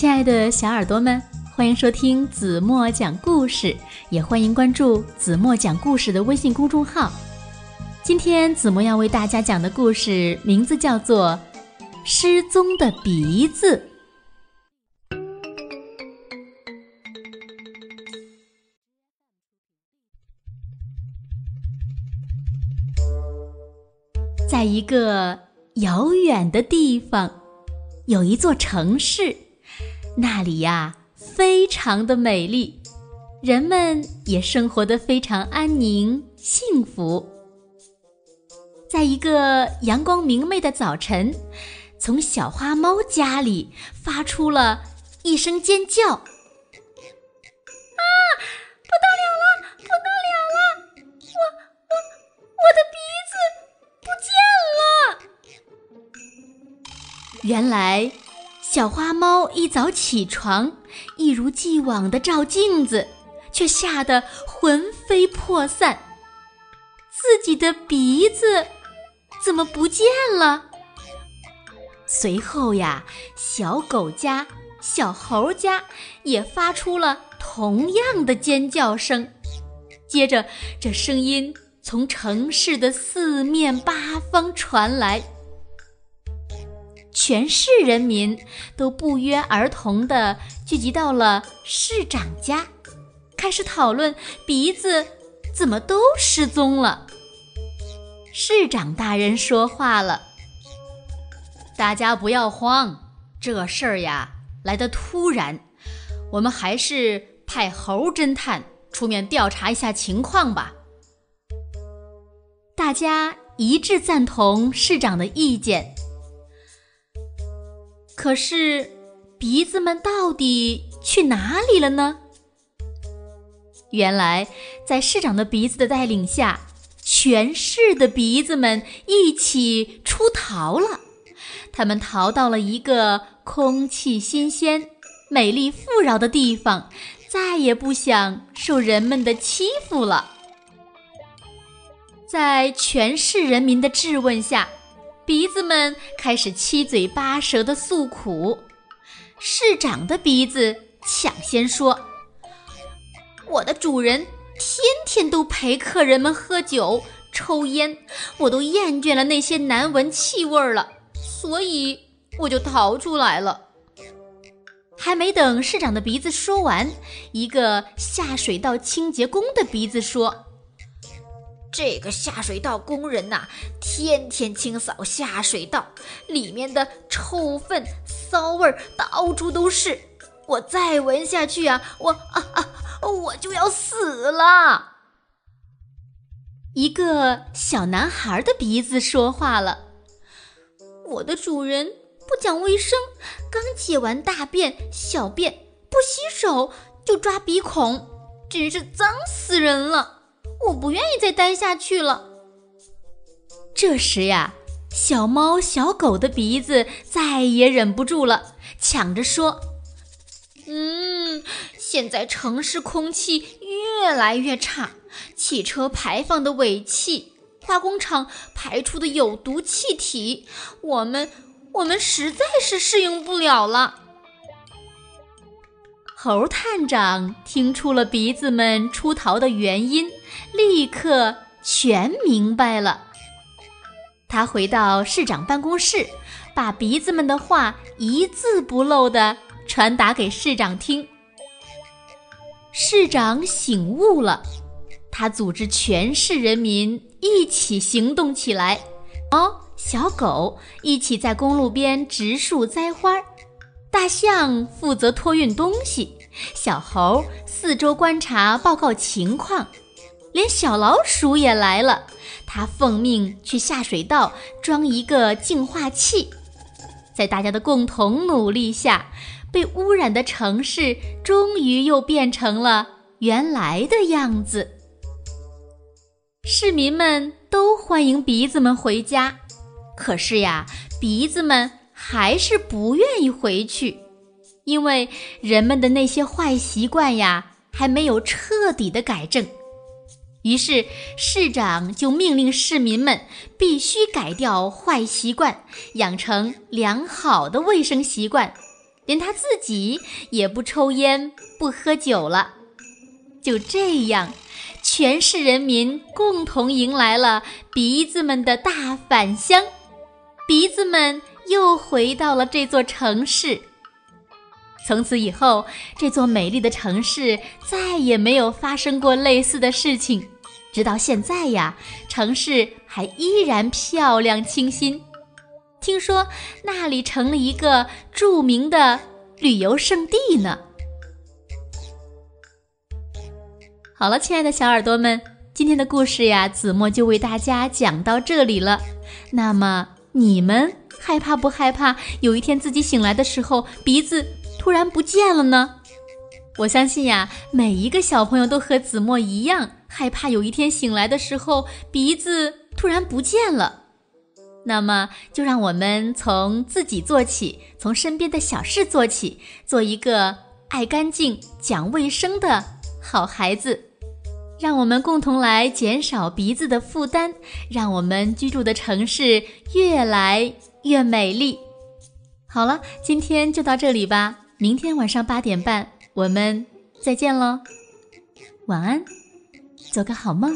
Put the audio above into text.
亲爱的小耳朵们，欢迎收听子墨讲故事，也欢迎关注子墨讲故事的微信公众号。今天子墨要为大家讲的故事名字叫做《失踪的鼻子》。在一个遥远的地方，有一座城市，那里呀非常的美丽，人们也生活的非常安宁幸福。在一个阳光明媚的早晨，从小花猫家里发出了一声尖叫。啊，碰到了，碰到了，我我我的鼻子不见了原来，小花猫一早起床，一如既往的照镜子，却吓得魂飞魄散。自己的鼻子怎么不见了？随后呀，小狗家、小猴家也发出了同样的尖叫声。接着，这声音从城市的四面八方传来。全市人民都不约而同地聚集到了市长家，开始讨论鼻子怎么都失踪了。市长大人说话了：“大家不要慌，这事儿呀来得突然，我们还是派猴侦探出面调查一下情况吧。”大家一致赞同市长的意见。可是，鼻子们到底去哪里了呢？原来，在市长的鼻子的带领下，全市的鼻子们一起出逃了。他们逃到了一个空气新鲜、美丽富饶的地方，再也不想受人们的欺负了。在全市人民的质问下。鼻子们开始七嘴八舌的诉苦，市长的鼻子抢先说：“我的主人天天都陪客人们喝酒、抽烟，我都厌倦了那些难闻气味了，所以我就逃出来了。”还没等市长的鼻子说完，一个下水道清洁工的鼻子说。这个下水道工人呐，天天清扫下水道，里面的臭粪、骚味儿到处都是。我再闻下去啊，我啊啊，我就要死了。一个小男孩的鼻子说话了：“我的主人不讲卫生，刚解完大便、小便，不洗手就抓鼻孔，真是脏死人了。”我不愿意再待下去了。这时呀，小猫、小狗的鼻子再也忍不住了，抢着说：“嗯，现在城市空气越来越差，汽车排放的尾气，化工厂排出的有毒气体，我们，我们实在是适应不了了。”猴探长听出了鼻子们出逃的原因。立刻全明白了。他回到市长办公室，把鼻子们的话一字不漏地传达给市长听。市长醒悟了，他组织全市人民一起行动起来。猫、小狗一起在公路边植树栽花，大象负责托运东西，小猴四周观察报告情况。连小老鼠也来了，它奉命去下水道装一个净化器。在大家的共同努力下，被污染的城市终于又变成了原来的样子。市民们都欢迎鼻子们回家，可是呀，鼻子们还是不愿意回去，因为人们的那些坏习惯呀，还没有彻底的改正。于是，市长就命令市民们必须改掉坏习惯，养成良好的卫生习惯，连他自己也不抽烟不喝酒了。就这样，全市人民共同迎来了鼻子们的大返乡，鼻子们又回到了这座城市。从此以后，这座美丽的城市再也没有发生过类似的事情。直到现在呀，城市还依然漂亮清新。听说那里成了一个著名的旅游胜地呢。好了，亲爱的小耳朵们，今天的故事呀，子墨就为大家讲到这里了。那么你们害怕不害怕？有一天自己醒来的时候，鼻子突然不见了呢？我相信呀，每一个小朋友都和子墨一样。害怕有一天醒来的时候鼻子突然不见了，那么就让我们从自己做起，从身边的小事做起，做一个爱干净、讲卫生的好孩子。让我们共同来减少鼻子的负担，让我们居住的城市越来越美丽。好了，今天就到这里吧，明天晚上八点半我们再见喽，晚安。做个好梦。